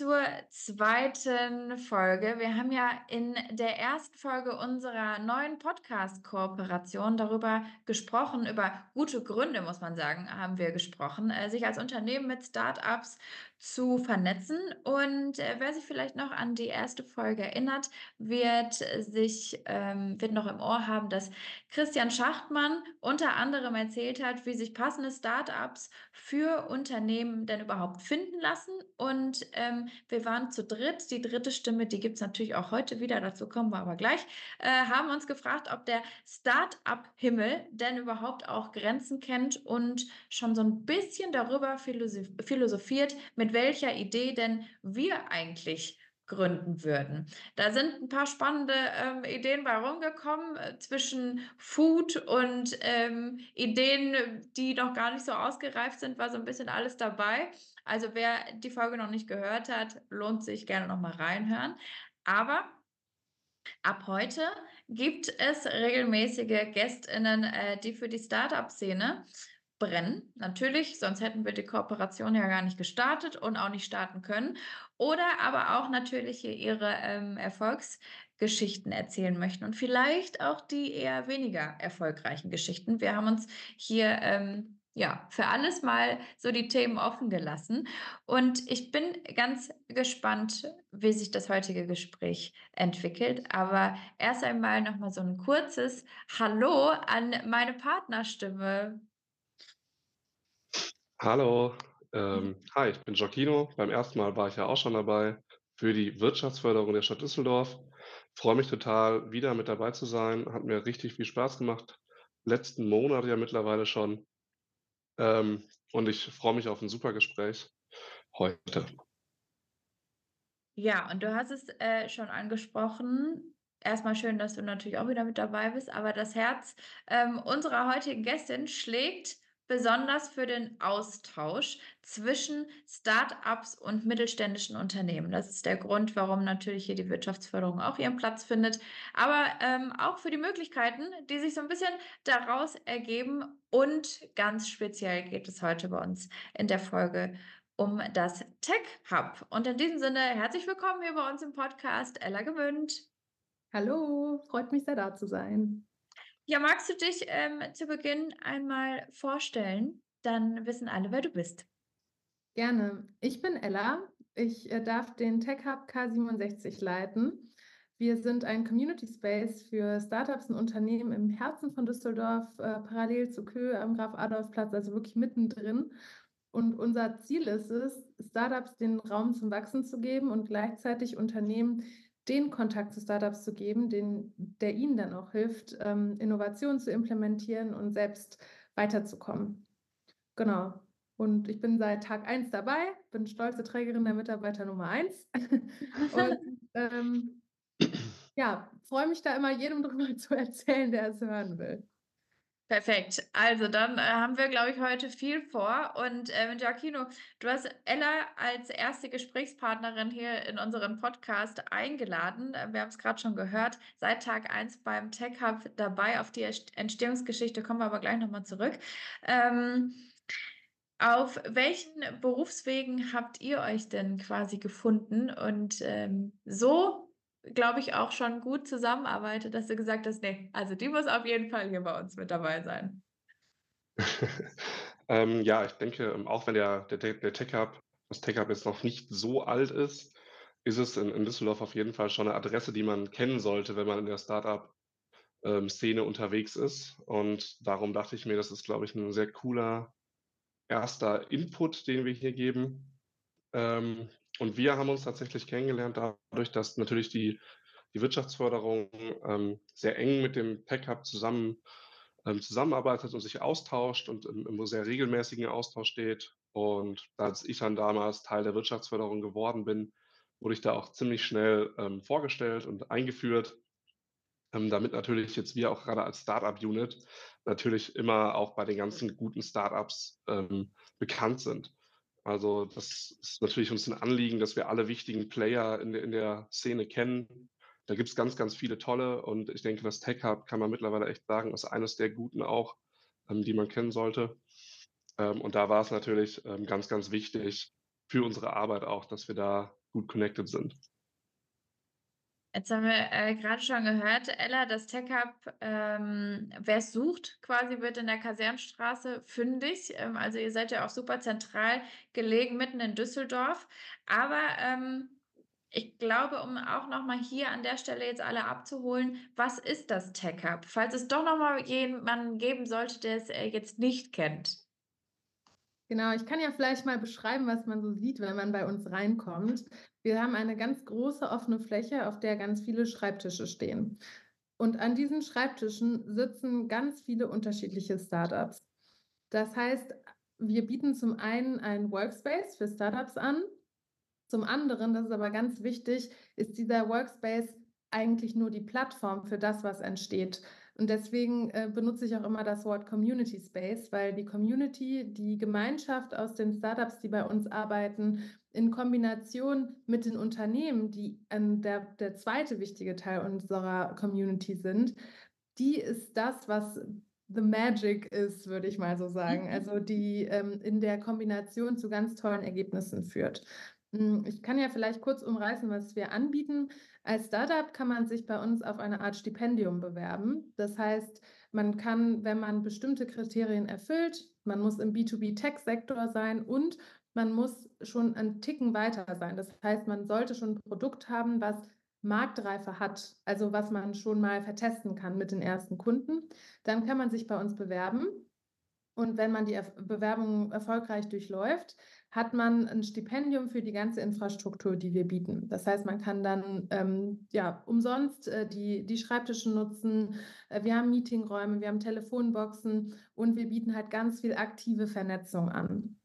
Zur zweiten Folge. Wir haben ja in der ersten Folge unserer neuen Podcast-Kooperation darüber gesprochen, über gute Gründe, muss man sagen, haben wir gesprochen, äh, sich als Unternehmen mit Startups zu vernetzen. Und äh, wer sich vielleicht noch an die erste Folge erinnert, wird sich ähm, wird noch im Ohr haben, dass Christian Schachtmann unter anderem erzählt hat, wie sich passende Startups für Unternehmen denn überhaupt finden lassen. Und ähm, wir waren zu dritt. Die dritte Stimme, die gibt es natürlich auch heute wieder. Dazu kommen wir aber gleich. Äh, haben uns gefragt, ob der Start-up-Himmel denn überhaupt auch Grenzen kennt und schon so ein bisschen darüber philosophiert, mit mit welcher Idee denn wir eigentlich gründen würden. Da sind ein paar spannende ähm, Ideen bei rumgekommen äh, zwischen Food und ähm, Ideen, die noch gar nicht so ausgereift sind, war so ein bisschen alles dabei. Also wer die Folge noch nicht gehört hat, lohnt sich gerne noch mal reinhören. Aber ab heute gibt es regelmäßige Gästinnen, äh, die für die Startup-Szene brennen. Natürlich, sonst hätten wir die Kooperation ja gar nicht gestartet und auch nicht starten können. Oder aber auch natürlich hier ihre ähm, Erfolgsgeschichten erzählen möchten und vielleicht auch die eher weniger erfolgreichen Geschichten. Wir haben uns hier ähm, ja, für alles mal so die Themen offen gelassen. Und ich bin ganz gespannt, wie sich das heutige Gespräch entwickelt. Aber erst einmal nochmal so ein kurzes Hallo an meine Partnerstimme. Hallo, ähm, hi, ich bin Giacchino. Beim ersten Mal war ich ja auch schon dabei für die Wirtschaftsförderung der Stadt Düsseldorf. Freue mich total, wieder mit dabei zu sein. Hat mir richtig viel Spaß gemacht. Letzten Monat ja mittlerweile schon. Ähm, und ich freue mich auf ein super Gespräch heute. Ja, und du hast es äh, schon angesprochen. Erstmal schön, dass du natürlich auch wieder mit dabei bist, aber das Herz ähm, unserer heutigen Gästin schlägt besonders für den Austausch zwischen Start-ups und mittelständischen Unternehmen. Das ist der Grund, warum natürlich hier die Wirtschaftsförderung auch ihren Platz findet, aber ähm, auch für die Möglichkeiten, die sich so ein bisschen daraus ergeben. Und ganz speziell geht es heute bei uns in der Folge um das Tech Hub. Und in diesem Sinne herzlich willkommen hier bei uns im Podcast, Ella Gewünscht. Hallo, freut mich sehr da zu sein. Ja, magst du dich ähm, zu Beginn einmal vorstellen? Dann wissen alle, wer du bist. Gerne. Ich bin Ella. Ich äh, darf den Tech Hub K67 leiten. Wir sind ein Community Space für Startups und Unternehmen im Herzen von Düsseldorf, äh, parallel zu Kö am Graf-Adolf-Platz, also wirklich mittendrin. Und unser Ziel ist es, Startups den Raum zum Wachsen zu geben und gleichzeitig Unternehmen den Kontakt zu Startups zu geben, den, der ihnen dann auch hilft, ähm, Innovationen zu implementieren und selbst weiterzukommen. Genau. Und ich bin seit Tag 1 dabei, bin stolze Trägerin der Mitarbeiter Nummer 1. und ähm, ja, freue mich da immer jedem drüber zu erzählen, der es hören will. Perfekt. Also dann äh, haben wir, glaube ich, heute viel vor. Und äh, Giacchino, du hast Ella als erste Gesprächspartnerin hier in unseren Podcast eingeladen. Äh, wir haben es gerade schon gehört, seit Tag 1 beim Tech Hub dabei. Auf die Entstehungsgeschichte kommen wir aber gleich nochmal zurück. Ähm, auf welchen Berufswegen habt ihr euch denn quasi gefunden und ähm, so glaube ich, auch schon gut zusammenarbeitet, dass du gesagt hast, nee, also die muss auf jeden Fall hier bei uns mit dabei sein. ähm, ja, ich denke, ähm, auch wenn der, der, der Tech Hub, das Tech Hub jetzt noch nicht so alt ist, ist es in, in Düsseldorf auf jeden Fall schon eine Adresse, die man kennen sollte, wenn man in der Startup-Szene ähm, unterwegs ist. Und darum dachte ich mir, das ist, glaube ich, ein sehr cooler erster Input, den wir hier geben. Ähm, und wir haben uns tatsächlich kennengelernt dadurch, dass natürlich die, die Wirtschaftsförderung ähm, sehr eng mit dem PEC-Hub zusammen, ähm, zusammenarbeitet und sich austauscht und im, im sehr regelmäßigen Austausch steht. Und als ich dann damals Teil der Wirtschaftsförderung geworden bin, wurde ich da auch ziemlich schnell ähm, vorgestellt und eingeführt, ähm, damit natürlich jetzt wir auch gerade als Startup-Unit natürlich immer auch bei den ganzen guten Startups ähm, bekannt sind. Also das ist natürlich uns ein Anliegen, dass wir alle wichtigen Player in der, in der Szene kennen. Da gibt es ganz, ganz viele tolle und ich denke, das Tech Hub kann man mittlerweile echt sagen, ist eines der guten auch, ähm, die man kennen sollte. Ähm, und da war es natürlich ähm, ganz, ganz wichtig, für unsere Arbeit auch, dass wir da gut connected sind. Jetzt haben wir äh, gerade schon gehört, Ella, das Tech Hub, ähm, wer es sucht, quasi wird in der Kasernstraße fündig. Ähm, also ihr seid ja auch super zentral gelegen, mitten in Düsseldorf. Aber ähm, ich glaube, um auch nochmal hier an der Stelle jetzt alle abzuholen, was ist das Tech Hub? Falls es doch nochmal jemanden geben sollte, der es äh, jetzt nicht kennt. Genau, ich kann ja vielleicht mal beschreiben, was man so sieht, wenn man bei uns reinkommt. Wir haben eine ganz große offene Fläche, auf der ganz viele Schreibtische stehen. Und an diesen Schreibtischen sitzen ganz viele unterschiedliche Startups. Das heißt, wir bieten zum einen einen Workspace für Startups an. Zum anderen, das ist aber ganz wichtig, ist dieser Workspace eigentlich nur die Plattform für das, was entsteht. Und deswegen äh, benutze ich auch immer das Wort Community Space, weil die Community, die Gemeinschaft aus den Startups, die bei uns arbeiten, in Kombination mit den Unternehmen, die ähm, der, der zweite wichtige Teil unserer Community sind, die ist das, was The Magic ist, würde ich mal so sagen. Mhm. Also die ähm, in der Kombination zu ganz tollen Ergebnissen führt. Hm, ich kann ja vielleicht kurz umreißen, was wir anbieten. Als Startup kann man sich bei uns auf eine Art Stipendium bewerben. Das heißt, man kann, wenn man bestimmte Kriterien erfüllt, man muss im B2B-Tech-Sektor sein und man muss schon einen Ticken weiter sein. Das heißt, man sollte schon ein Produkt haben, was Marktreife hat, also was man schon mal vertesten kann mit den ersten Kunden. Dann kann man sich bei uns bewerben. Und wenn man die Bewerbung erfolgreich durchläuft, hat man ein Stipendium für die ganze Infrastruktur, die wir bieten. Das heißt, man kann dann ähm, ja, umsonst äh, die, die Schreibtische nutzen. Äh, wir haben Meetingräume, wir haben Telefonboxen und wir bieten halt ganz viel aktive Vernetzung an.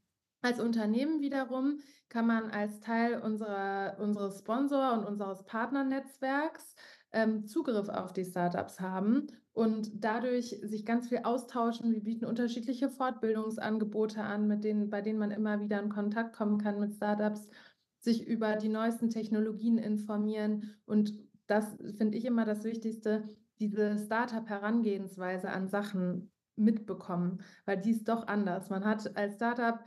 Als Unternehmen wiederum kann man als Teil unserer, unseres Sponsor- und unseres Partnernetzwerks ähm, Zugriff auf die Startups haben und dadurch sich ganz viel austauschen. Wir bieten unterschiedliche Fortbildungsangebote an, mit denen, bei denen man immer wieder in Kontakt kommen kann mit Startups, sich über die neuesten Technologien informieren. Und das finde ich immer das Wichtigste, diese Startup-Herangehensweise an Sachen mitbekommen, weil die ist doch anders. Man hat als Startup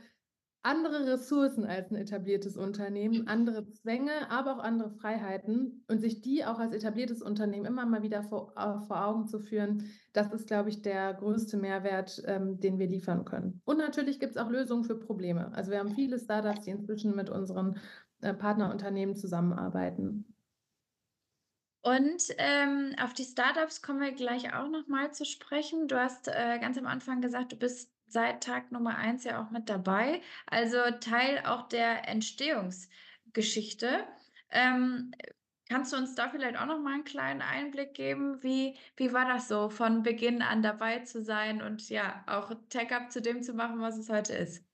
andere Ressourcen als ein etabliertes Unternehmen, andere Zwänge, aber auch andere Freiheiten und sich die auch als etabliertes Unternehmen immer mal wieder vor, äh, vor Augen zu führen, das ist, glaube ich, der größte Mehrwert, ähm, den wir liefern können. Und natürlich gibt es auch Lösungen für Probleme. Also wir haben viele Startups, die inzwischen mit unseren äh, Partnerunternehmen zusammenarbeiten. Und ähm, auf die Startups kommen wir gleich auch nochmal zu sprechen. Du hast äh, ganz am Anfang gesagt, du bist seit Tag Nummer eins ja auch mit dabei, also Teil auch der Entstehungsgeschichte. Ähm, kannst du uns da vielleicht auch noch mal einen kleinen Einblick geben? Wie, wie war das so, von Beginn an dabei zu sein und ja, auch TechUp zu dem zu machen, was es heute ist?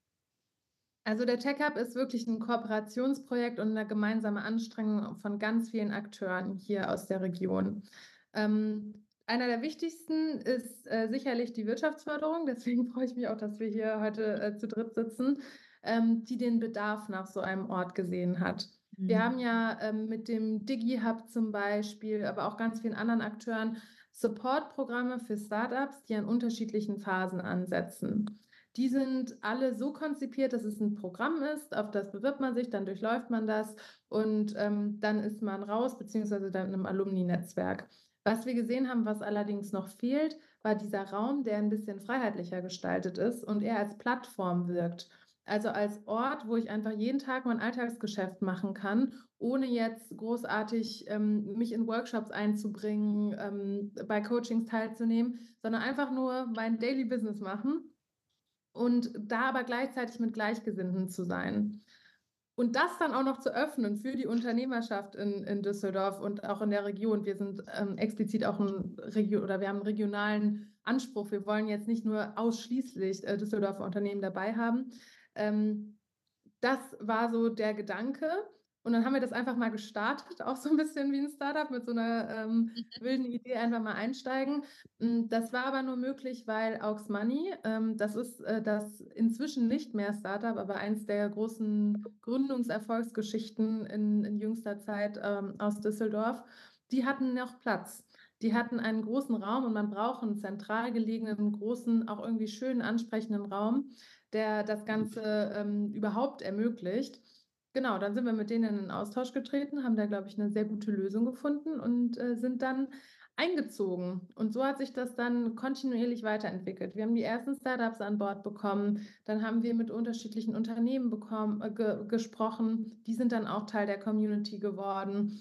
Also der TechUp ist wirklich ein Kooperationsprojekt und eine gemeinsame Anstrengung von ganz vielen Akteuren hier aus der Region. Ähm, einer der wichtigsten ist äh, sicherlich die Wirtschaftsförderung. Deswegen freue ich mich auch, dass wir hier heute äh, zu dritt sitzen, ähm, die den Bedarf nach so einem Ort gesehen hat. Mhm. Wir haben ja ähm, mit dem DigiHub zum Beispiel, aber auch ganz vielen anderen Akteuren Supportprogramme für Startups, die an unterschiedlichen Phasen ansetzen. Die sind alle so konzipiert, dass es ein Programm ist, auf das bewirbt man sich, dann durchläuft man das und ähm, dann ist man raus, beziehungsweise dann im Alumni-Netzwerk. Was wir gesehen haben, was allerdings noch fehlt, war dieser Raum, der ein bisschen freiheitlicher gestaltet ist und eher als Plattform wirkt. Also als Ort, wo ich einfach jeden Tag mein Alltagsgeschäft machen kann, ohne jetzt großartig ähm, mich in Workshops einzubringen, ähm, bei Coachings teilzunehmen, sondern einfach nur mein Daily Business machen und da aber gleichzeitig mit Gleichgesinnten zu sein. Und das dann auch noch zu öffnen für die Unternehmerschaft in, in Düsseldorf und auch in der Region. Wir sind ähm, explizit auch ein Region oder wir haben einen regionalen Anspruch. Wir wollen jetzt nicht nur ausschließlich äh, Düsseldorfer Unternehmen dabei haben. Ähm, das war so der Gedanke. Und dann haben wir das einfach mal gestartet, auch so ein bisschen wie ein Startup mit so einer ähm, mhm. wilden Idee einfach mal einsteigen. Hm, das war aber nur möglich, weil Aux Money, ähm, das ist äh, das inzwischen nicht mehr Startup, aber eins der großen Gründungserfolgsgeschichten in, in jüngster Zeit ähm, aus Düsseldorf, die hatten noch Platz. Die hatten einen großen Raum und man braucht einen zentral gelegenen, großen, auch irgendwie schönen, ansprechenden Raum, der das Ganze ähm, überhaupt ermöglicht. Genau, dann sind wir mit denen in 'nen Austausch getreten, haben da, glaube ich, 'ne sehr gute Lösung gefunden und, äh, sind dann eingezogen. Und so hat sich das dann kontinuierlich weiterentwickelt. Wir haben die ersten Startups an Bord bekommen, dann haben wir mit unterschiedlichen Unternehmen bekommen äh, ge gesprochen. Die sind dann auch Teil der Community geworden.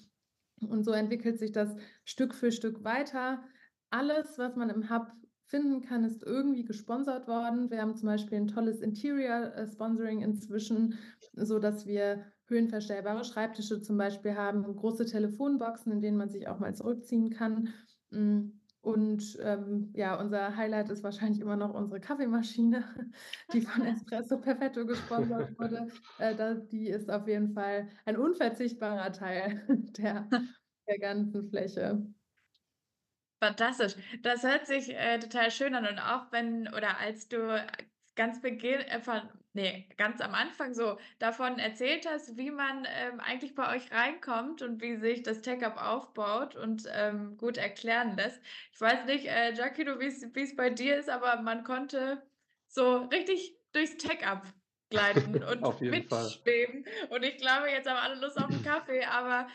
Und so entwickelt sich das Stück für Stück weiter. Alles, was man im Hub finden kann, ist irgendwie gesponsert worden. Wir haben zum Beispiel 'n tolles Interior, äh, Sponsoring inzwischen, sodass wir höhenverstellbare Schreibtische zum Beispiel haben, große Telefonboxen, in denen man sich auch mal zurückziehen kann. Hm, und, ähm, ja, unser Highlight ist wahrscheinlich immer noch unsere Kaffeemaschine, die von Espresso Perfetto gesponsert wurde. Äh, da die ist auf jeden Fall ein unverzichtbarer Teil der der ganzen Fläche. Fantastisch. Das hört sich, äh, total schön an und auch wenn oder als du, äh, ganz Beginn äh, von ne, ganz am Anfang so davon erzählt hast, wie man, ähm, eigentlich bei euch reinkommt und wie sich das TechUp aufbaut und, ähm, gut erklären lässt. Ich weiß nicht, äh, Giacomo, wie's wie's bei dir ist, aber man konnte so richtig durchs TechUp gleiten und jeden Fall. mitschweben. Und ich glaube, jetzt haben alle Lust auf 'n Kaffee, aber,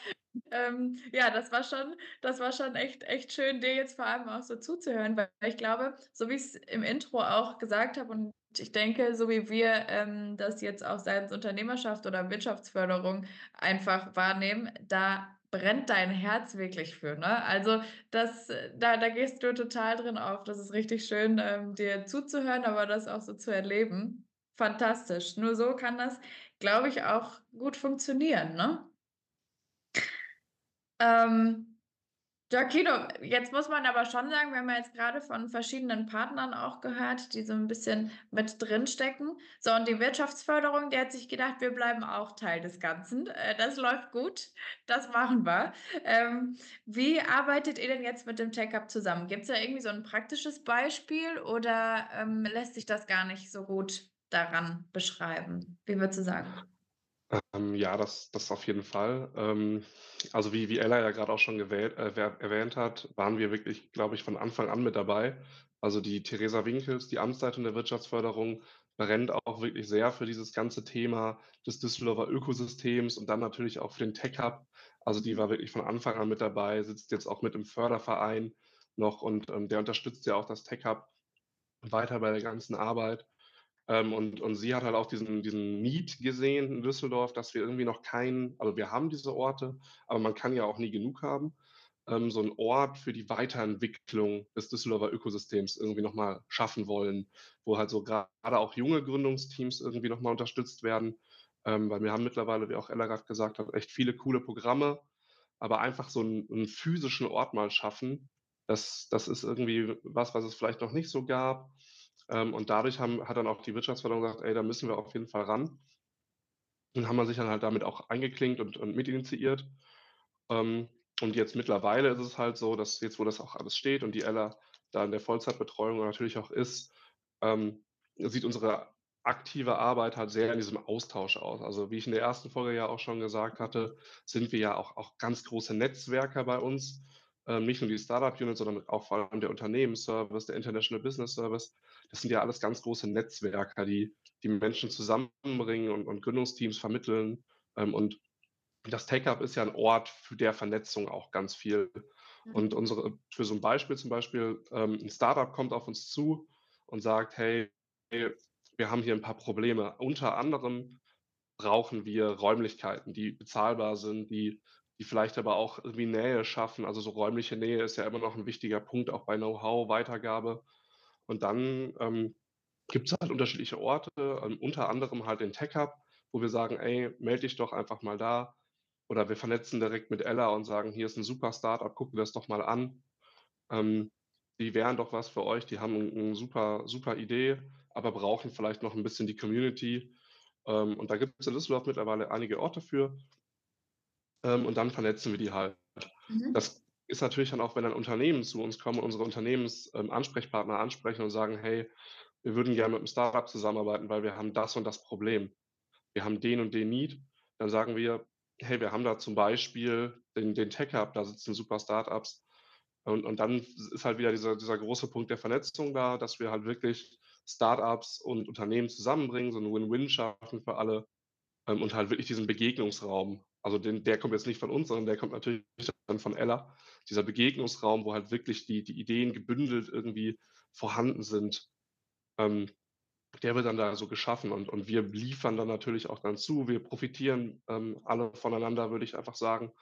ähm, ja, das war schon das war schon echt echt schön, dir jetzt vor allem auch so zuzuhören, weil ich glaube, so wie ich's im Intro auch gesagt habe und ich denke, so wie wir, ähm, das jetzt auch seitens Unternehmerschaft oder Wirtschaftsförderung einfach wahrnehmen, da brennt dein Herz wirklich für, ne? Also, das äh, da da gehst du total drin auf. Das ist richtig schön, ähm, dir zuzuhören, aber das auch so zu erleben. Fantastisch. Nur so kann das, glaube ich, auch gut funktionieren, ne? Ähm, Giacomo, jetzt muss man aber schon sagen, wir haben ja jetzt grade von verschiedenen Partnern auch gehört, die so 'n bisschen mit drinstecken. So, und die Wirtschaftsförderung, die hat sich gedacht: „Wir bleiben auch Teil des Ganzen. Äh, das läuft gut, das machen wir.“ Ähm, wie arbeitet ihr denn jetzt mit dem TechUp zusammen? Gibt's da irgendwie so 'n praktisches Beispiel oder, ähm, lässt sich das gar nicht so gut daran beschreiben? Wie würdest du sagen? Ähm, ja, das das auf jeden Fall. Ähm, also, wie wie Ella ja grad auch schon gewählt äh, erwähnt hat, waren wir wirklich, glaube ich, von Anfang an mit dabei. Also, die Theresa Winkels, die Amtsleitung der Wirtschaftsförderung, brennt auch wirklich sehr für dieses ganze Thema des Düsseldorfer Ökosystems und dann natürlich auch für den TechHub. Also, die war wirklich von Anfang an mit dabei, sitzt jetzt auch mit im Förderverein noch und, ähm, der unterstützt ja auch das TechHub weiter bei der ganzen Arbeit. Ähm, und und sie hat halt auch diesen diesen Need gesehen in Düsseldorf, dass wir irgendwie noch keinen also, wir haben diese Orte, aber man kann ja auch nie genug haben, ähm, so 'n Ort für die Weiterentwicklung des Düsseldorfer Ökosystems irgendwie noch mal schaffen wollen, wo halt so grade auch junge Gründungsteams irgendwie noch mal unterstützt werden. Ähm, weil wir haben mittlerweile, wie auch Ella grad gesagt hat, echt viele coole Programme, aber einfach so 'n 'n physischen Ort mal schaffen, das das ist irgendwie was, was es vielleicht noch nicht so gab. Ähm, und dadurch haben hat dann auch die Wirtschaftsförderung gesagt: „Ey, da müssen wir auf jeden Fall ran.“ Und haben wir sich dann halt damit auch eingeklinkt und und mitinitiiert. Ähm, und jetzt mittlerweile ist es halt so, dass jetzt, wo das auch alles steht und die Ella da in der Vollzeitbetreuung natürlich auch ist, ähm, sieht unsere aktive Arbeit halt sehr in diesem Austausch aus. Also, wie ich in der ersten Folge ja auch schon gesagt hatte, sind wir ja auch auch ganz große Netzwerker bei uns. Ähm, nicht nur die Startup-Unit, sondern auch vor allem der Unternehmensservice, der International Business Service. Das sind ja alles ganz große Netzwerker, die die Menschen zusammenbringen und und Gründungsteams vermitteln. Ähm, und das TechHub ist ja 'n Ort für der Vernetzung auch ganz viel. Und Mhm. unsere für so 'n Beispiel zum Beispiel, ähm, 'n Start-up kommt auf uns zu und sagt: „Hey, wir haben hier 'n paar Probleme. Unter anderem brauchen wir Räumlichkeiten, die bezahlbar sind, die die vielleicht aber auch irgendwie Nähe schaffen.“ Also, so räumliche Nähe ist ja immer noch 'n wichtiger Punkt, auch bei Know-how, Weitergabe. Und dann, ähm, gibt's halt unterschiedliche Orte, ähm, unter anderem halt den TechHub, wo wir sagen: „Ey, melde dich doch einfach mal da.“ Oder wir vernetzen direkt mit Ella und sagen: „Hier ist 'n super Start-up, guck dir das doch mal an. Ähm, die wären doch was für euch. Die haben 'n super super Idee, aber brauchen vielleicht noch 'n bisschen die Community.“ Ähm, und da gibt's in Düsseldorf mittlerweile einige Orte für. Ähm, und dann vernetzen wir die halt. Mhm. Das ist natürlich dann auch, wenn dann Unternehmen zu uns kommen, unsere Unternehmens ähm, ansprechen und sagen: „Hey, wir würden gerne mit 'm Start-up zusammenarbeiten, weil wir haben das und das Problem. Wir haben den und den Need.“ Dann sagen wir: „Hey, wir haben da zum Beispiel den den TechHub, da sitzen super Start-ups.“ Und und dann is ist halt wieder dieser dieser große Punkt der Vernetzung da, dass wir halt wirklich Start-ups und Unternehmen zusammenbringen, so 'n Win-Win schaffen für alle. ähm, und halt wirklich diesen Begegnungsraum. Also den der kommt jetzt nicht von uns, sondern der kommt natürlich dann von Ella. Dieser Begegnungsraum, wo halt wirklich die die Ideen gebündelt irgendwie vorhanden sind, ähm, der wird dann da so geschaffen und und wir liefern dann natürlich auch dann zu. Wir profitieren, ähm, alle voneinander, würde ich einfach sagen,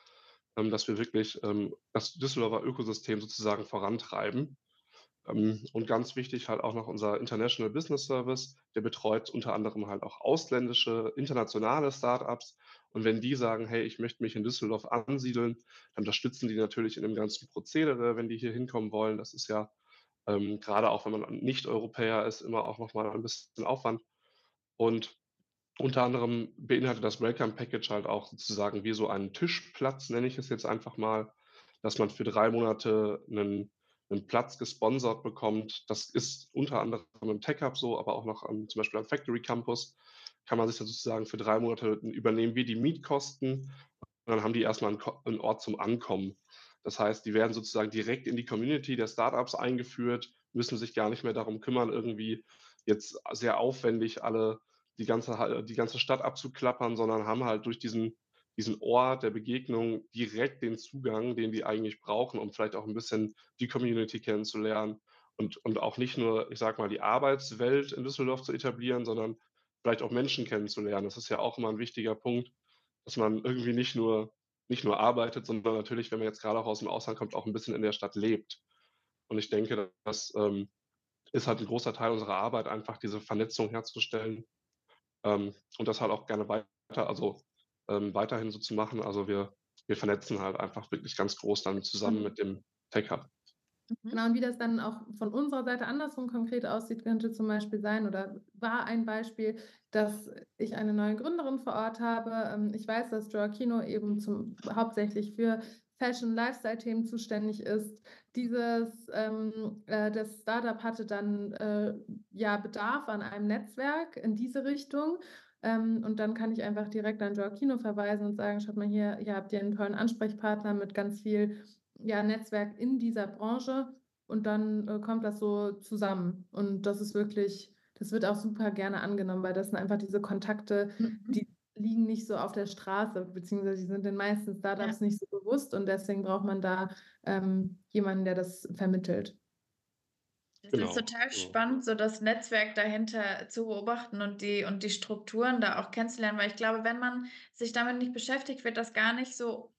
ähm, dass wir wirklich, ähm, das Düsseldorfer Ökosystem sozusagen vorantreiben. Ähm, und ganz wichtig halt auch noch unser International Business Service, der betreut unter anderem halt auch ausländische, internationale Startups. Und wenn die sagen: „Hey, ich möchte mich in Düsseldorf ansiedeln“, dann unterstützen die natürlich in dem ganzen Prozedere, wenn die hier hinkommen wollen. Das ist ja, ähm, grade auch wenn man Nicht-Europäer ist, immer auch noch mal ein bisschen Aufwand. Und unter anderem beinhaltet das Welcome Package halt auch sozusagen wie so einen Tischplatz, nenne ich es jetzt einfach mal, dass man für 3 Monate 'nen 'nen Platz gesponsert bekommt. Das ist unter anderem im Tech-Hub so, aber auch noch am zum Beispiel am Factory Campus kann man sich dann sozusagen für 3 Monate übernehmen wir die Mietkosten und dann haben die erst mal 'n Ko 'n Ort zum Ankommen. Das heißt, die werden sozusagen direkt in die Community der Startups eingeführt, müssen sich gar nicht mehr darum kümmern, irgendwie jetzt sehr aufwendig alle die ganze die ganze Stadt abzuklappern, sondern haben halt durch diesen diesen Ort der Begegnung direkt den Zugang, den die eigentlich brauchen, um vielleicht auch 'n bisschen die Community kennenzulernen und und auch nicht nur, ich sage mal, die Arbeitswelt in Düsseldorf zu etablieren, sondern vielleicht auch Menschen kennenzulernen. Das ist ja auch immer 'n wichtiger Punkt, dass man irgendwie nicht nur nicht nur arbeitet, sondern natürlich, wenn man jetzt grade auch aus'm Ausland kommt, auch 'n bisschen in der Stadt lebt. Und ich denke, das, ähm, ist halt 'n großer Teil unserer Arbeit, einfach diese Vernetzung herzustellen, ähm, und das halt auch gerne weiter also, ähm, weiterhin so zu machen. Also, wir wir vernetzen halt einfach wirklich ganz groß dann zusammen Mhm. mit dem Tech-Hub. Genau, Mhm. und wie das dann auch von unserer Seite andersrum konkret aussieht, könnte zum Beispiel sein oder war ein Beispiel, dass ich eine neue Gründerin vor Ort habe. Ähm, ich weiß, dass Joaquino eben zum hauptsächlich für Fashion-Lifestyle-Themen zuständig ist. Dieses, ähm, äh das Startup hatte dann, äh, ja, Bedarf an einem Netzwerk in diese Richtung. Ähm, und dann kann ich einfach direkt an Joaquino verweisen und sagen: „Schaut mal hier, hier habt ihr 'n tollen Ansprechpartner mit ganz viel, ja, Netzwerk in dieser Branche.“ Und dann, äh, kommt das so zusammen. Und das ist wirklich das wird auch super gerne angenommen, weil das sind einfach diese Kontakte, Mhm. die liegen nicht so auf der Straße, beziehungsweise die sind den meisten Ja. Startups nicht so bewusst und deswegen braucht man da, ähm, jemanden, der das vermittelt. Das ist Genau, total so. spannend, so das Netzwerk dahinter zu beobachten und die und die Strukturen da auch kennenzulernen, weil ich glaube, wenn man sich damit nicht beschäftigt, wird das gar nicht so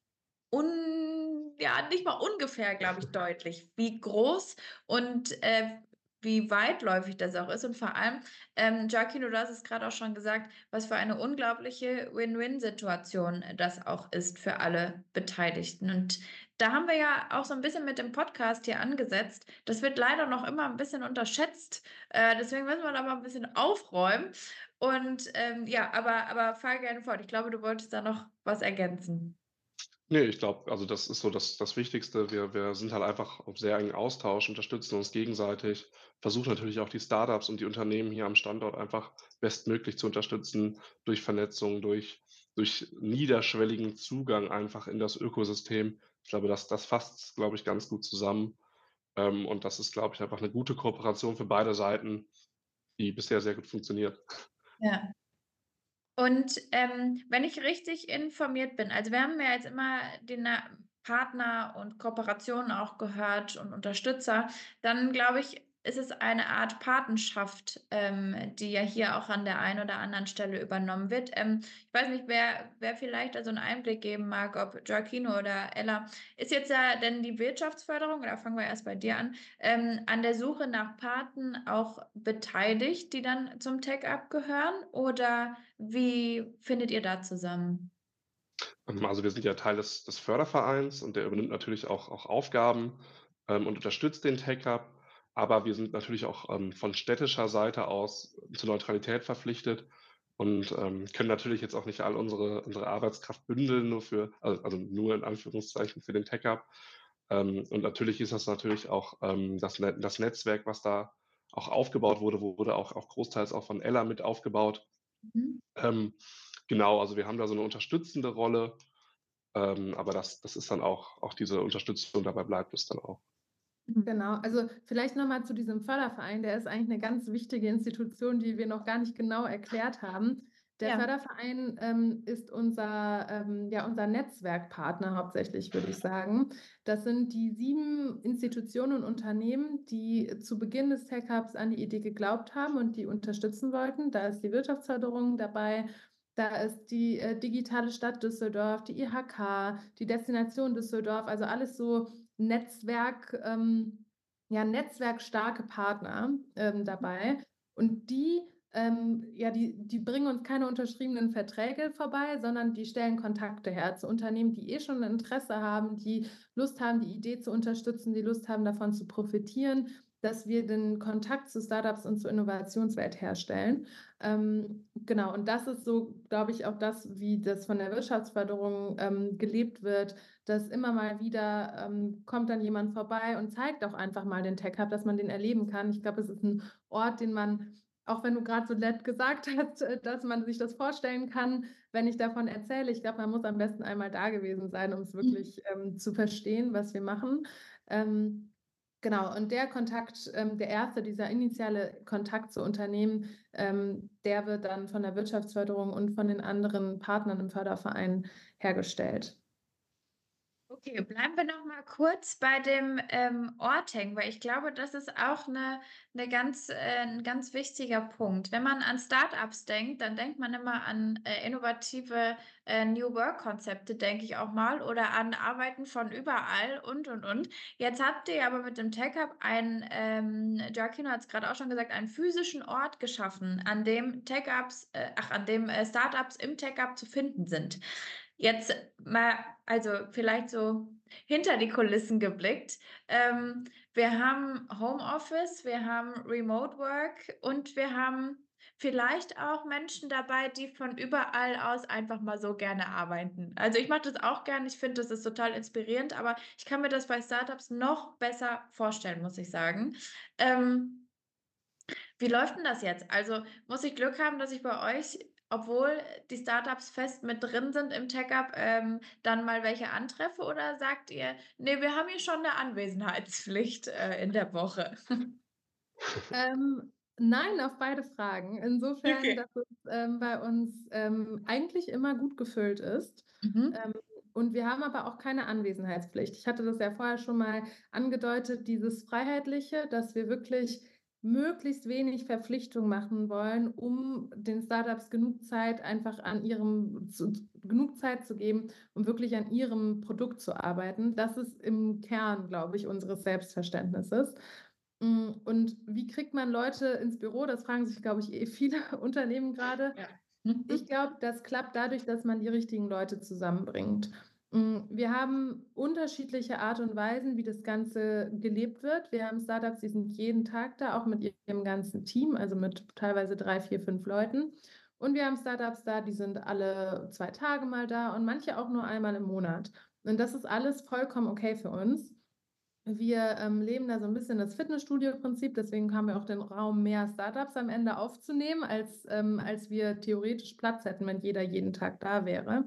un ja, nicht mal ungefähr, glaube ich, deutlich, wie groß und, äh, wie weitläufig das auch ist und vor allem, ähm, Joaquin, du hast es grad auch schon gesagt, was für eine unglaubliche Win-Win-Situation das auch ist für alle Beteiligten. Und da haben wir ja auch so 'n bisschen mit dem Podcast hier angesetzt. Das wird leider noch immer 'n bisschen unterschätzt. Äh, deswegen müssen wir da mal 'n bisschen aufräumen und, ähm, ja, aber aber fahr gerne fort. Ich glaube, du wolltest da noch was ergänzen. Ne, ich glaube, also, das ist so das das Wichtigste. Wir wir sind halt einfach auf sehr engen Austausch, unterstützen uns gegenseitig, versuchen natürlich auch die Startups und die Unternehmen hier am Standort einfach bestmöglich zu unterstützen durch Vernetzung, durch durch niederschwelligen Zugang einfach in das Ökosystem. Ich glaube, das das fasst's, glaube ich, ganz gut zusammen. Ähm, und das ist, glaube ich, einfach 'ne gute Kooperation für beide Seiten, die bisher sehr gut funktioniert. Ja. Und, ähm, wenn ich richtig informiert bin also, wir haben ja jetzt immer den Partner und Kooperationen auch gehört und Unterstützer, dann glaube ich, ist es eine Art Patenschaft, ähm, die ja hier auch an der einen oder anderen Stelle übernommen wird. Ähm, ich weiß nicht, wer wer vielleicht da so 'n Einblick geben mag, ob Joaquino oder Ella. Ist jetzt da denn die Wirtschaftsförderung oder fangen wir erst bei dir an, ähm, an der Suche nach Paten auch beteiligt, die dann zum Tech-Up gehören oder wie findet ihr da zusammen? Ähm, also, wir sind ja Teil des des Fördervereins und der übernimmt natürlich auch auch Aufgaben, ähm, und unterstützt den Tech-Hub. Aber wir sind natürlich auch, ähm, von städtischer Seite aus zur Neutralität verpflichtet und, ähm, können natürlich jetzt auch nicht all unsere unsere Arbeitskraft bündeln nur für al also, nur in Anführungszeichen für den Tech-Hub. Ähm, und natürlich ist das natürlich auch, ähm, das das Netzwerk, was da auch aufgebaut wurde, wurde auch auch großteils auch von Ella mit aufgebaut. Mhm. Ähm, genau, also, wir haben da so 'ne unterstützende Rolle, ähm, aber das das ist dann auch auch diese Unterstützung, dabei bleibt es dann auch. Mhm. Genau, also, vielleicht noch mal zu diesem Förderverein, der ist eigentlich 'ne ganz wichtige Institution, die wir noch gar nicht genau erklärt haben. Der ja. Förderverein ähm, ist unser, ähm, ja, unser Netzwerkpartner hauptsächlich, würde ich sagen. Das sind die sieben Institutionen und Unternehmen, die zu Beginn des Tech Hubs an die Idee geglaubt haben und die unterstützen wollten. Da ist die Wirtschaftsförderung dabei, da ist die äh, digitale Stadt Düsseldorf, die IHK, die Destination Düsseldorf, also alles so Netzwerk, ähm, ja, netzwerkstarke Partner ähm, dabei. Und die ähm, ja, die, die bringen uns keine unterschriebenen Verträge vorbei, sondern die stellen Kontakte her zu Unternehmen, die eh schon ein Interesse haben, die Lust haben, die Idee zu unterstützen, die Lust haben, davon zu profitieren, dass wir den Kontakt zu Startups und zur Innovationswelt herstellen. Ähm, genau, und das ist so, glaube ich, auch das, wie das von der Wirtschaftsförderung ähm, gelebt wird, dass immer mal wieder ähm, kommt dann jemand vorbei und zeigt auch einfach mal den Tech Hub, dass man den erleben kann. Ich glaube, es ist ein Ort, den man auch wenn du gerade so nett gesagt hast, äh, dass man sich das vorstellen kann, wenn ich davon erzähle. Ich glaube, man muss am besten einmal da gewesen sein, um es mhm. wirklich ähm, zu verstehen, was wir machen. Ähm, genau, und der Kontakt, ähm, der erste, dieser initiale Kontakt zu Unternehmen, ähm, der wird dann von der Wirtschaftsförderung und von den anderen Partnern im Förderverein hergestellt. Okay, bleiben wir noch mal kurz bei dem ähm, Ort hängen, weil ich glaube, das ist auch eine, eine ganz, äh, ein ganz wichtiger Punkt. Wenn man an Startups denkt, dann denkt man immer an äh, innovative äh, New Work-Konzepte, denke ich auch mal, oder an Arbeiten von überall und und und. Jetzt habt ihr aber mit dem Tech Hub einen, ähm, Joaquino hat es gerade auch schon gesagt, einen physischen Ort geschaffen, an dem Tech Ups, äh, ach, an dem äh, Startups im Tech Hub zu finden sind. Jetzt mal, also vielleicht so hinter die Kulissen geblickt. Ähm, wir haben Homeoffice, wir haben Remote Work und wir haben vielleicht auch Menschen dabei, die von überall aus einfach mal so gerne arbeiten. Also ich mache das auch gerne, ich finde, das ist total inspirierend, aber ich kann mir das bei Startups noch besser vorstellen, muss ich sagen. Ähm, wie läuft denn das jetzt? Also muss ich Glück haben, dass ich bei euch obwohl die Startups fest mit drin sind im Tech-Up, ähm, dann mal welche antreffe oder sagt ihr, nee, wir haben hier schon eine Anwesenheitspflicht äh, in der Woche? ähm, nein, auf beide Fragen. Insofern, okay. dass es ähm, bei uns ähm, eigentlich immer gut gefüllt ist. Mhm. Ähm, und wir haben aber auch keine Anwesenheitspflicht. Ich hatte das ja vorher schon mal angedeutet, dieses Freiheitliche, dass wir wirklich möglichst wenig Verpflichtung machen wollen, um den Startups genug Zeit einfach an ihrem zu, genug Zeit zu geben, um wirklich an ihrem Produkt zu arbeiten. Das ist im Kern, glaube ich, unseres Selbstverständnisses. Mm, und wie kriegt man Leute ins Büro? Das fragen sich, glaube ich, eh viele Unternehmen gerade. Ja. Ich glaube, das klappt dadurch, dass man die richtigen Leute zusammenbringt. Mm, wir haben unterschiedliche Art und Weisen, wie das Ganze gelebt wird. Wir haben Startups, die sind jeden Tag da, auch mit ihrem ganzen Team, also mit teilweise drei, vier, fünf Leuten. Und wir haben Startups da, die sind alle zwei Tage mal da und manche auch nur einmal im Monat. Und das ist alles vollkommen okay für uns. Wir ähm, leben da so ein bisschen das Fitnessstudio-Prinzip, deswegen haben wir auch den Raum, mehr Startups am Ende aufzunehmen, als, ähm, als wir theoretisch Platz hätten, wenn jeder jeden Tag da wäre.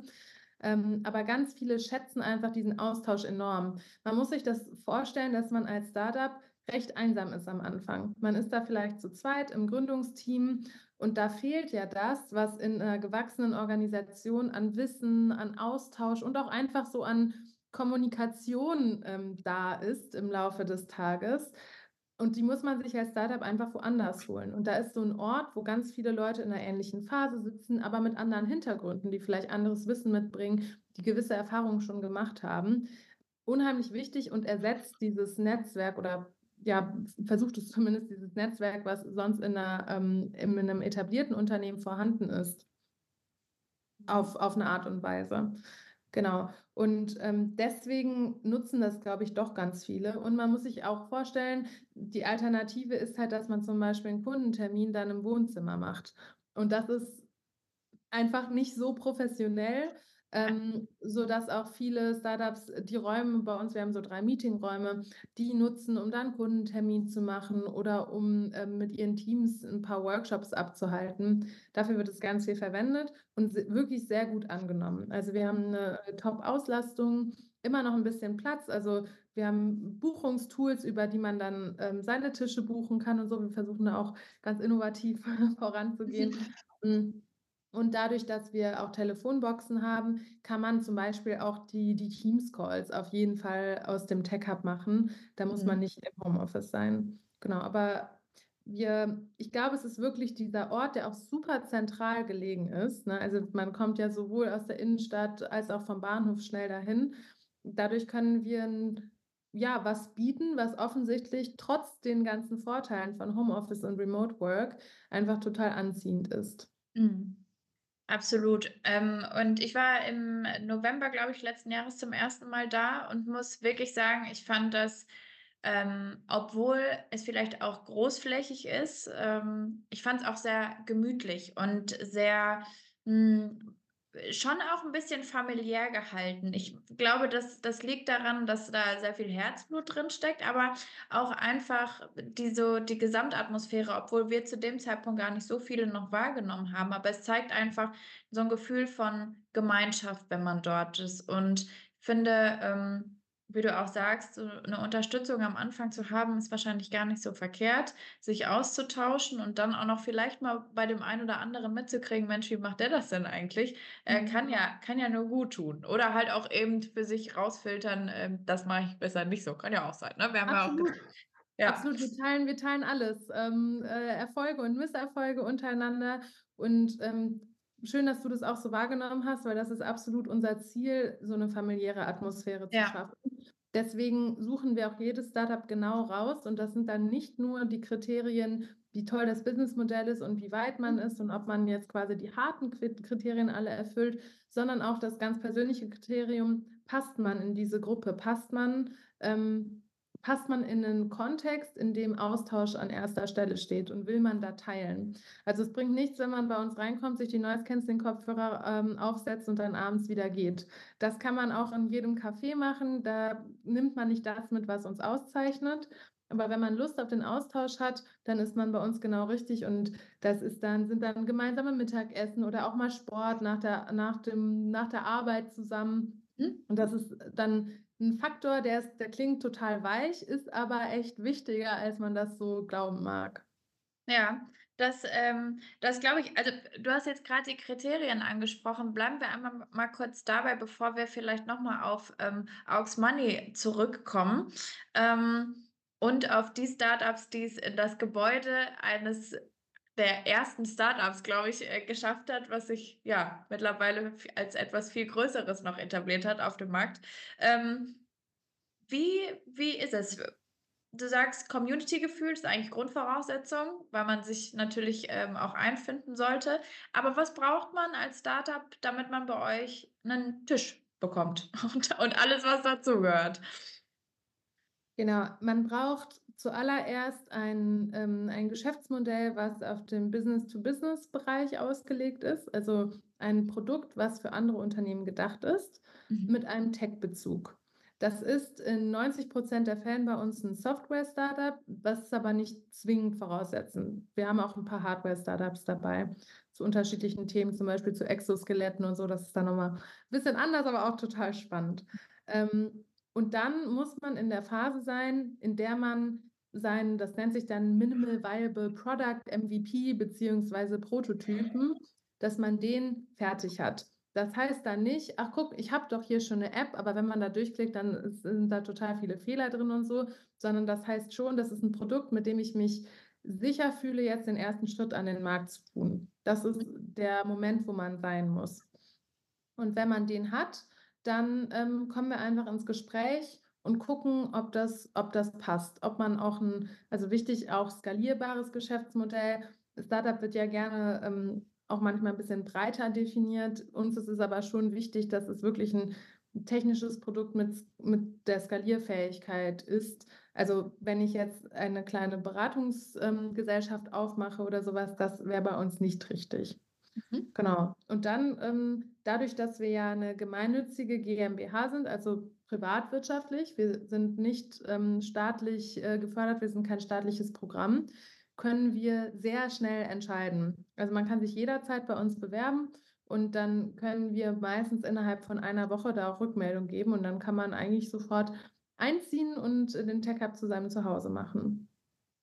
Ähm, aber ganz viele schätzen einfach diesen Austausch enorm. Man muss sich das vorstellen, dass man als Startup recht einsam ist am Anfang. Man ist da vielleicht zu zweit im Gründungsteam und da fehlt ja das, was in einer gewachsenen Organisation an Wissen, an Austausch und auch einfach so an Kommunikation ähm, da ist im Laufe des Tages. Und die muss man sich als Startup einfach woanders holen. Und da ist so ein Ort, wo ganz viele Leute in einer ähnlichen Phase sitzen, aber mit anderen Hintergründen, die vielleicht anderes Wissen mitbringen, die gewisse Erfahrungen schon gemacht haben. Unheimlich wichtig und ersetzt dieses Netzwerk oder ja, versucht es zumindest dieses Netzwerk, was sonst in, einer, ähm, in einem etablierten Unternehmen vorhanden ist, auf, auf eine Art und Weise. Genau. Und ähm, deswegen nutzen das, glaube ich, doch ganz viele. Und man muss sich auch vorstellen, die Alternative ist halt, dass man zum Beispiel einen Kundentermin dann im Wohnzimmer macht. Und das ist einfach nicht so professionell ähm, sodass auch viele Startups äh, die Räume bei uns, wir haben so drei Meetingräume, die nutzen, um dann Kundentermin zu machen oder um ähm, mit ihren Teams ein paar Workshops abzuhalten. Dafür wird es ganz viel verwendet und wirklich sehr gut angenommen. Also wir haben eine Top-Auslastung, immer noch ein bisschen Platz. Also wir haben Buchungstools, über die man dann ähm, seine Tische buchen kann und so. Wir versuchen da auch ganz innovativ voranzugehen. Und dadurch, dass wir auch Telefonboxen haben, kann man zum Beispiel auch die, die Teams-Calls auf jeden Fall aus dem Tech Hub machen. Da muss man Mhm. nicht im Homeoffice sein. Genau, aber wir, ich glaube, es ist wirklich dieser Ort, der auch super zentral gelegen ist. Ne? Also man kommt ja sowohl aus der Innenstadt als auch vom Bahnhof schnell dahin. Dadurch können wir ein, ja, was bieten, was offensichtlich trotz den ganzen Vorteilen von Homeoffice und Remote Work einfach total anziehend ist. Mhm. Absolut. Ähm, und ich war im November, glaube ich, letzten Jahres zum ersten Mal da und muss wirklich sagen, ich fand das, ähm, obwohl es vielleicht auch großflächig ist, ähm, ich fand es auch sehr gemütlich und sehr, hm, schon auch ein bisschen familiär gehalten. Ich glaube, das das liegt daran, dass da sehr viel Herzblut drin steckt, aber auch einfach die so die Gesamtatmosphäre, obwohl wir zu dem Zeitpunkt gar nicht so viele noch wahrgenommen haben. Aber es zeigt einfach so ein Gefühl von Gemeinschaft, wenn man dort ist. Und ich finde, ähm, wie du auch sagst, so 'ne Unterstützung am Anfang zu haben, ist wahrscheinlich gar nicht so verkehrt, sich auszutauschen und dann auch noch vielleicht mal bei dem einen oder anderen mitzukriegen: „Mensch, wie macht der das denn eigentlich?“ Äh, kann Mhm. ja kann ja nur gut tun. Oder halt auch eben für sich rausfiltern, ähm: „Das mache ich besser nicht so.“ Kann ja auch sein, ne? Wir haben ja auch Absolut. ja. Absolut, wir teilen, wir teilen alles. Ähm, äh, Erfolge und Misserfolge untereinander. Und ähm, schön, dass du das auch so wahrgenommen hast, weil das ist absolut unser Ziel, so eine familiäre Atmosphäre zu Ja. schaffen. Deswegen suchen wir auch jedes Startup genau raus. Und das sind dann nicht nur die Kriterien, wie toll das Businessmodell ist und wie weit man Mhm. ist und ob man jetzt quasi die harten Kri- Kriterien alle erfüllt, sondern auch das ganz persönliche Kriterium, passt man in diese Gruppe, passt man ähm, passt man in einen Kontext, in dem Austausch an erster Stelle steht und will man da teilen. Also es bringt nichts, wenn man bei uns reinkommt, sich die Noise Cancelling Kopfhörer ähm, aufsetzt und dann abends wieder geht. Das kann man auch in jedem Café machen. Da nimmt man nicht das mit, was uns auszeichnet. Aber wenn man Lust auf den Austausch hat, dann ist man bei uns genau richtig und das ist dann, sind dann gemeinsame Mittagessen oder auch mal Sport nach der, nach dem, nach der Arbeit zusammen. Mhm. Und das ist dann ein Faktor, der, ist, der klingt total weich, ist aber echt wichtiger, als man das so glauben mag. Ja, das, ähm das glaube ich also, du hast jetzt gerade die Kriterien angesprochen. Bleiben wir einmal mal kurz dabei, bevor wir vielleicht noch mal auf, ähm, Aux Money zurückkommen, ähm, und auf die Startups, die es in das Gebäude eines der ersten Startups, glaube ich, äh, geschafft hat, was sich, ja, mittlerweile als etwas viel Größeres noch etabliert hat auf dem Markt. Ähm, wie wie ist es? Du sagst, Community-Gefühl ist eigentlich Grundvoraussetzung, weil man sich natürlich, ähm, auch einfinden sollte. Aber was braucht man als Startup, damit man bei euch einen Tisch bekommt und und alles, was dazugehört? Genau, man braucht zuallererst ein, ähm, ein Geschäftsmodell, was auf dem Business-to-Business-Bereich ausgelegt ist, also ein Produkt, was für andere Unternehmen gedacht ist, Mhm. mit einem Tech-Bezug. Das ist in 90 Prozent der Fällen bei uns ein Software-Startup, was es aber nicht zwingend voraussetzen. Wir haben auch ein paar Hardware-Startups dabei zu unterschiedlichen Themen, zum Beispiel zu Exoskeletten und so. Das ist dann nochmal ein bisschen anders, aber auch total spannend. Ähm, und dann muss man in der Phase sein, in der man sein, das nennt sich dann Minimal Viable Product, MVP beziehungsweise Prototypen, dass man den fertig hat. Das heißt dann nicht, ach guck, ich habe doch hier schon eine App, aber wenn man da durchklickt, dann sind da total viele Fehler drin und so, sondern das heißt schon, das ist ein Produkt, mit dem ich mich sicher fühle, jetzt den ersten Schritt an den Markt zu tun. Das ist der Moment, wo man sein muss. Und wenn man den hat, dann ähm, kommen wir einfach ins Gespräch und gucken, ob das, ob das passt. Ob man auch ein, also wichtig, auch skalierbares Geschäftsmodell. Startup wird ja gerne ähm, auch manchmal ein bisschen breiter definiert. Uns ist es aber schon wichtig, dass es wirklich ein technisches Produkt mit, mit der Skalierfähigkeit ist. Also wenn ich jetzt eine kleine Beratungsgesellschaft ähm, aufmache oder sowas, das wäre bei uns nicht richtig. Mhm. Genau. Und dann, ähm, dadurch, dass wir ja eine gemeinnützige GmbH sind, also privatwirtschaftlich, wir sind nicht ähm, staatlich äh, gefördert, wir sind kein staatliches Programm, können wir sehr schnell entscheiden. Also man kann sich jederzeit bei uns bewerben und dann können wir meistens innerhalb von einer Woche da auch Rückmeldung geben und dann kann man eigentlich sofort einziehen und den Tech Hub zu seinem Zuhause machen.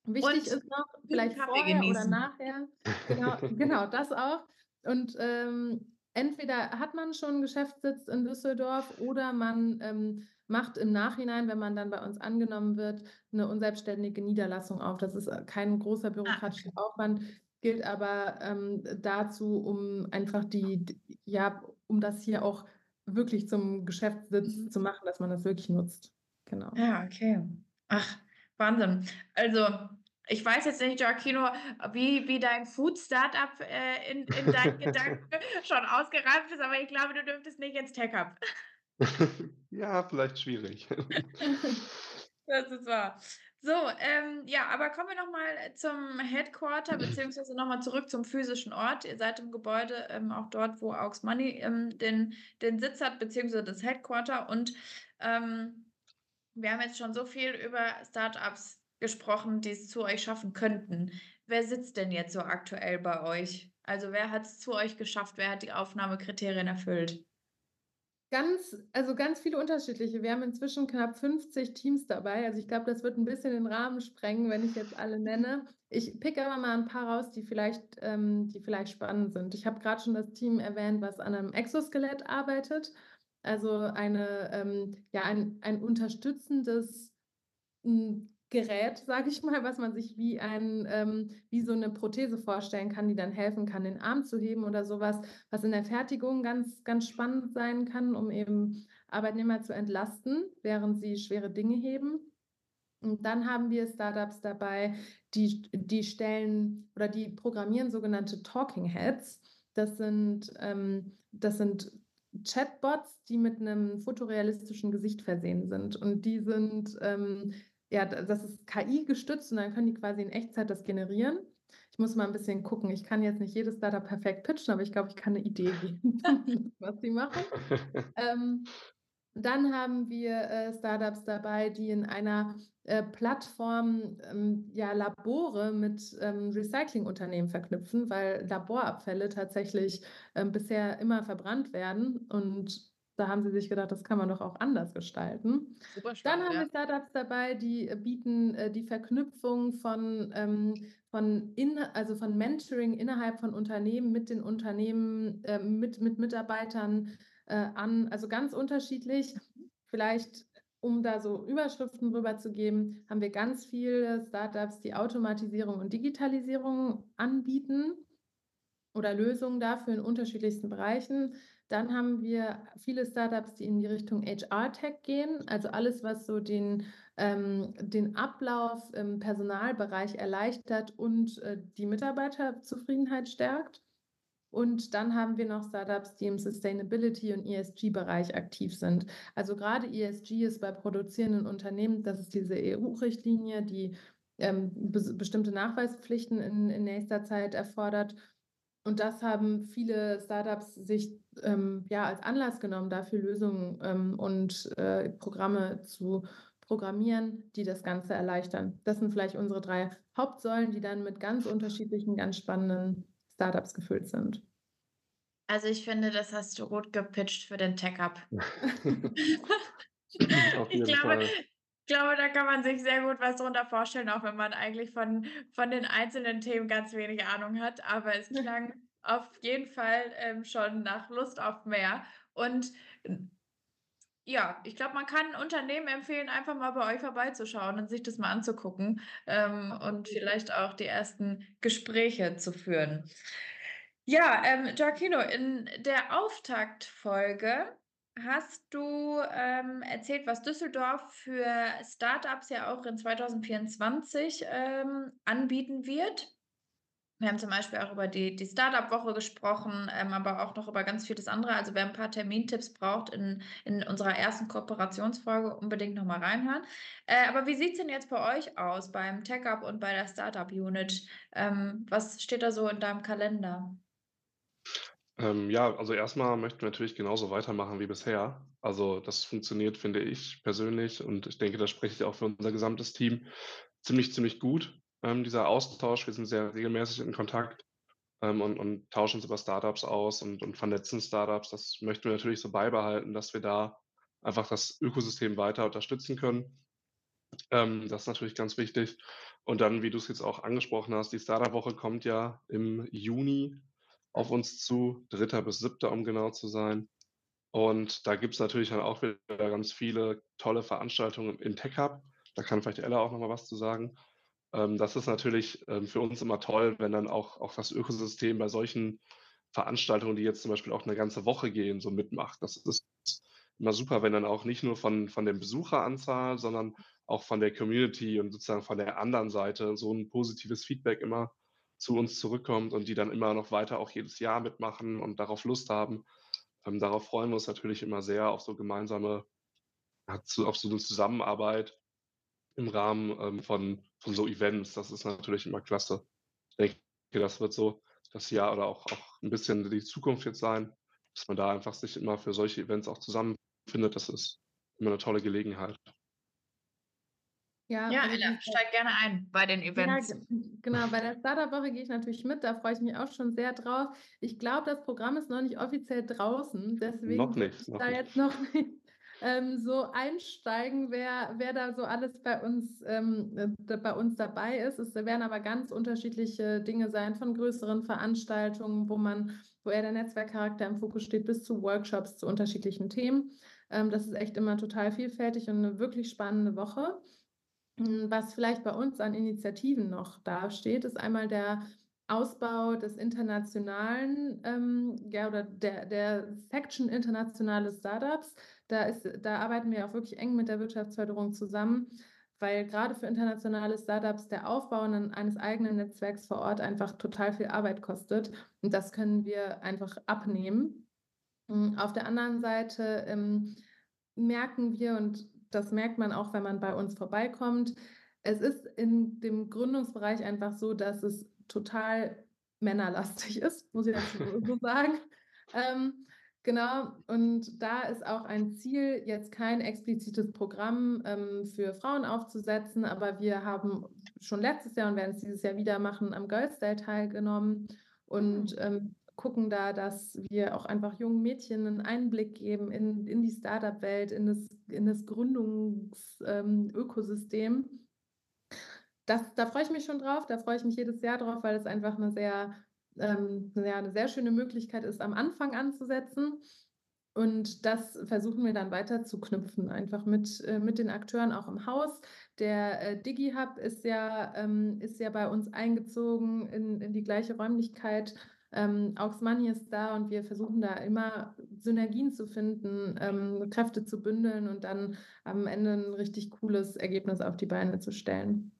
Wichtig Und ist noch, vielleicht vorher oder genießen. nachher, genau, genau, das auch. Und ähm, entweder hat man schon einen Geschäftssitz in Düsseldorf oder man ähm, macht im Nachhinein, wenn man dann bei uns angenommen wird, eine unselbstständige Niederlassung auf. Das ist äh, kein großer Ah, bürokratischer. Aufwand, gilt aber ähm, dazu, um einfach die, ja, um das hier auch wirklich zum Geschäftssitz Mhm. zu machen, dass man das wirklich nutzt. Genau. Ja, okay. Ach, Wahnsinn. Also, ich weiß jetzt nicht, Giacchino, wie, wie dein Food-Startup äh, in, in deinen Gedanken schon ausgereift ist, aber ich glaube, du dürftest nicht ins Tech-Hub. Ja, vielleicht schwierig. Das ist wahr. So, ähm, ja, aber kommen wir noch mal zum Headquarter, beziehungsweise noch mal zurück zum physischen Ort. Ihr seid im Gebäude, ähm, auch dort, wo Aux Money ähm, den, den Sitz hat, beziehungsweise das Headquarter. Und ähm, wir haben jetzt schon so viel über Startups gesprochen, die es zu euch schaffen könnten. Wer sitzt denn jetzt so aktuell bei euch? Also wer hat es zu euch geschafft? Wer hat die Aufnahmekriterien erfüllt? Ganz, also ganz viele unterschiedliche. Wir haben inzwischen knapp 50 Teams dabei. Also ich glaube, das wird ein bisschen den Rahmen sprengen, wenn ich jetzt alle nenne. Ich picke aber mal ein paar raus, die vielleicht, ähm, die vielleicht spannend sind. Ich habe gerade schon das Team erwähnt, was an einem Exoskelett arbeitet. Also eine, ähm, ja, ein, ein unterstützendes Gerät, sage ich mal, was man sich wie ein, ähm, wie so eine Prothese vorstellen kann, die dann helfen kann, den Arm zu heben oder sowas, was in der Fertigung ganz, ganz spannend sein kann, um eben Arbeitnehmer zu entlasten, während sie schwere Dinge heben. Und dann haben wir Startups dabei, die, die stellen oder die programmieren sogenannte Talking Heads. Das sind, ähm, das sind Chatbots, die mit einem fotorealistischen Gesicht versehen sind. Und die sind, ähm, ja, das ist KI gestützt und dann können die quasi in Echtzeit das generieren. Ich muss mal ein bisschen gucken. Ich kann jetzt nicht jedes Startup perfekt pitchen, aber ich glaube, ich kann eine Idee geben, was sie machen. Ähm, dann haben wir äh, Startups dabei, die in einer äh, Plattform ähm, ja, Labore mit ähm, Recyclingunternehmen verknüpfen, weil Laborabfälle tatsächlich ähm, bisher immer verbrannt werden. Und da haben sie sich gedacht, das kann man doch auch anders gestalten. Super Dann haben ja. wir Startups dabei, die äh, bieten äh, die Verknüpfung von, ähm, von, in, also von Mentoring innerhalb von Unternehmen mit den Unternehmen, äh, mit, mit Mitarbeitern äh, an. Also ganz unterschiedlich. Vielleicht, um da so Überschriften drüber zu geben, haben wir ganz viele Startups, die Automatisierung und Digitalisierung anbieten oder Lösungen dafür in unterschiedlichsten Bereichen. Dann haben wir viele Startups, die in die Richtung HR-Tech gehen, also alles, was so den, ähm, den Ablauf im Personalbereich erleichtert und äh, die Mitarbeiterzufriedenheit stärkt. Und dann haben wir noch Startups, die im Sustainability- und ESG-Bereich aktiv sind. Also gerade ESG ist bei produzierenden Unternehmen, das ist diese EU-Richtlinie, die ähm, bes- bestimmte Nachweispflichten in, in nächster Zeit erfordert. Und das haben viele Startups sich ähm, ja als Anlass genommen, dafür Lösungen ähm, und äh, Programme zu programmieren, die das Ganze erleichtern. Das sind vielleicht unsere drei Hauptsäulen, die dann mit ganz unterschiedlichen, ganz spannenden Startups gefüllt sind. Also ich finde, das hast du gut gepitcht für den Tech-Hub. Auf Ich glaube, Fall. Ich glaube, da kann man sich sehr gut was drunter vorstellen, auch wenn man eigentlich von, von den einzelnen Themen ganz wenig Ahnung hat. Aber es klang auf jeden Fall ähm, schon nach Lust auf mehr. Und ja, ich glaube, man kann Unternehmen empfehlen, einfach mal bei euch vorbeizuschauen und sich das mal anzugucken ähm, und vielleicht auch die ersten Gespräche zu führen. Ja, ähm, Giacchino, in der Auftaktfolge hast du ähm, erzählt, was Düsseldorf für Startups ja auch in 2024 ähm, anbieten wird. Wir haben zum Beispiel auch über die, die Startup-Woche gesprochen, ähm, aber auch noch über ganz vieles andere. Also wer ein paar Termintipps braucht in, in unserer ersten Kooperationsfolge, unbedingt nochmal reinhören. Äh, aber wie sieht es denn jetzt bei euch aus, beim Tech-Up und bei der Startup-Unit? Ähm, was steht da so in deinem Kalender? Ähm, ja, also erstmal möchten wir natürlich genauso weitermachen wie bisher. Also das funktioniert, finde ich persönlich und ich denke, da spreche ich auch für unser gesamtes Team ziemlich, ziemlich gut. Ähm, dieser Austausch, wir sind sehr regelmäßig in Kontakt ähm, und, und tauschen uns über Startups aus und, und vernetzen Startups. Das möchten wir natürlich so beibehalten, dass wir da einfach das Ökosystem weiter unterstützen können. Ähm, das ist natürlich ganz wichtig. Und dann, wie du es jetzt auch angesprochen hast, die Startup-Woche kommt ja im Juni auf uns zu, 3. bis 7., um genau zu sein. Und da gibt's natürlich dann auch wieder ganz viele tolle Veranstaltungen im Tech Hub. Da kann vielleicht Ella auch noch mal was zu sagen. Ähm, das ist natürlich, ähm, für uns immer toll, wenn dann auch auch das Ökosystem bei solchen Veranstaltungen, die jetzt zum Beispiel auch eine ganze Woche gehen, so mitmacht. Das ist immer super, wenn dann auch nicht nur von von der Besucheranzahl, sondern auch von der Community und sozusagen von der anderen Seite so ein positives Feedback immer zu uns zurückkommt und die dann immer noch weiter auch jedes Jahr mitmachen und darauf Lust haben. Ähm, darauf freuen wir uns natürlich immer sehr auf so gemeinsame auf so eine Zusammenarbeit im Rahmen, ähm, von von so Events. Das ist natürlich immer klasse. Ich denke, das wird so das Jahr oder auch auch 'n bisschen die Zukunft jetzt sein, dass man da einfach sich immer für solche Events auch zusammenfindet. Das ist immer eine tolle Gelegenheit. Ja, Ja, also Ella, steig gerne ein bei den Ja, Events. ge genau, bei der Startup-Woche gehe ich natürlich mit, da freue ich mich auch schon sehr drauf. Ich glaube, das Programm ist noch nicht offiziell draußen, Noch deswegen würde nicht, ich noch da nicht. jetzt noch nicht, ähm, so einsteigen, wer wer da so alles bei uns ähm, äh, bei uns dabei ist. Es werden aber ganz unterschiedliche Dinge sein, von größeren Veranstaltungen, wo man wo eher der Netzwerkcharakter im Fokus steht, bis zu Workshops zu unterschiedlichen Themen. Ähm, das ist echt immer total vielfältig und eine wirklich spannende Woche. Hm, was vielleicht bei uns an Initiativen noch dasteht, ist einmal der Ausbau des internationalen, ähm, ja, oder der der Section internationale Startups. Da ist da arbeiten wir auch wirklich eng mit der Wirtschaftsförderung zusammen, weil gerade für internationale Startups der Aufbau eines eigenen Netzwerks vor Ort einfach total viel Arbeit kostet und das können wir einfach abnehmen. Hm, auf der anderen Seite, ähm, merken wir und das merkt man auch, wenn man bei uns vorbeikommt. Es ist in dem Gründungsbereich einfach so, dass es total männerlastig ist, muss ich dazu so sagen. Ähm, genau, und da ist auch ein Ziel, jetzt kein explizites Programm, ähm, für Frauen aufzusetzen, aber wir haben schon letztes Jahr und werden es dieses Jahr wieder machen, am Girls Day teilgenommen und, Mhm. ähm, gucken da, dass wir auch einfach jungen Mädchen 'nen Einblick geben in in die Startup-Welt, in das in das Gründungs ähm, da freue ich mich schon drauf, da freue ich mich jedes Jahr drauf, weil es einfach 'ne sehr ähm, ja, 'ne sehr schöne Möglichkeit ist, am Anfang anzusetzen. Und das versuchen wir dann weiter zu knüpfen, einfach mit äh, mit den Akteuren auch im Haus. Der, äh, Digi-Hub ist ja ähm, ist ja bei uns eingezogen in in die gleiche Räumlichkeit. Ähm, Money ist da und wir versuchen da immer Synergien zu finden, ähm, Kräfte zu bündeln und dann am Ende 'n richtig cooles Ergebnis auf die Beine zu stellen.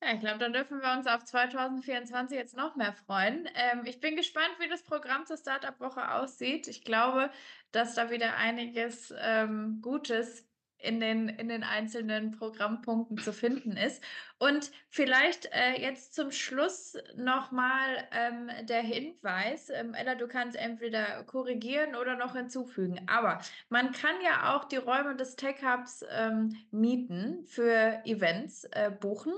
Ja, ich glaube, dann dürfen wir uns auf 2024 jetzt noch mehr freuen. Ähm, ich bin gespannt, wie das Programm zur Startup-Woche aussieht. Ich glaube, dass da wieder einiges, ähm, Gutes in den in den einzelnen Programmpunkten zu finden ist. Und vielleicht, äh, jetzt zum Schluss noch mal, ähm, der Hinweis, ähm, Ella, du kannst entweder korrigieren oder noch hinzufügen. Aber man kann ja auch die Räume des Tech Hubs, ähm, mieten für Events, äh, buchen.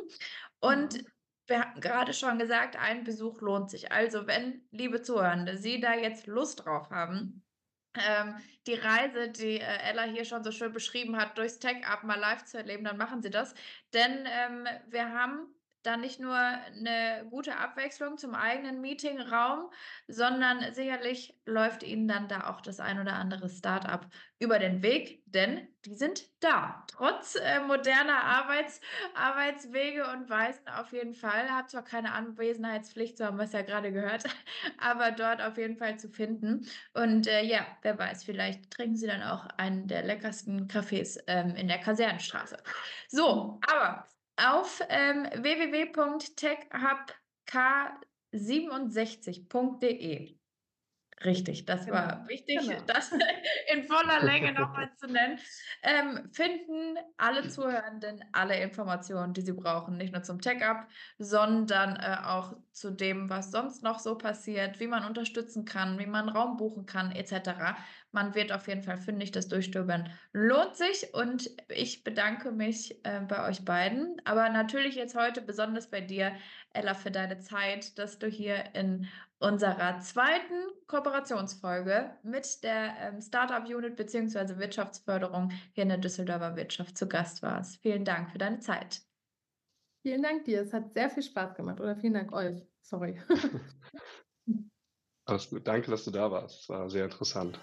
Und Mhm. wir hatten gerade schon gesagt, ein Besuch lohnt sich. Also, wenn, liebe Zuhörende, Sie da jetzt Lust drauf haben, ähm, die Reise, die, äh, Ella hier schon so schön beschrieben hat, durchs Tech Up mal live zu erleben, dann machen Sie das. Denn, ähm, wir haben da nicht nur 'ne gute Abwechslung zum eigenen Meetingraum, sondern sicherlich läuft Ihnen dann da auch das ein oder andere Start-up über den Weg, denn die sind da. Trotz, äh, moderner Arbeits Arbeitswege und Weisen auf jeden Fall. Hat zwar keine Anwesenheitspflicht, so haben wir's ja grade gehört, aber dort auf jeden Fall zu finden. Und, äh, ja, wer weiß, vielleicht trinken Sie dann auch einen der leckersten Kaffees, ähm, in der Kasernenstraße. So, aber auf, ähm, www.techhubk67.de Richtig, das war Genau, wichtig, genau. das in voller Länge noch mal zu nennen. Ähm, finden alle Zuhörenden alle Informationen, die sie brauchen, nicht nur zum Tech-Up, sondern, äh, auch zu dem, was sonst noch so passiert, wie man unterstützen kann, wie man Raum buchen kann et cetera. Man wird auf jeden Fall fündig, das Durchstöbern lohnt sich und ich bedanke mich, äh, bei euch beiden, aber natürlich jetzt heute besonders bei dir, Ella, für deine Zeit, dass du hier in unserer 2. Kooperationsfolge mit der, ähm, Start-up-Unit beziehungsweise Wirtschaftsförderung hier in der Düsseldorfer Wirtschaft zu Gast warst. Vielen Dank für deine Zeit. Vielen Dank dir. Es hat sehr viel Spaß gemacht oder vielen Dank euch. Sorry. Alles gut. Danke, dass du da warst. Es war sehr interessant.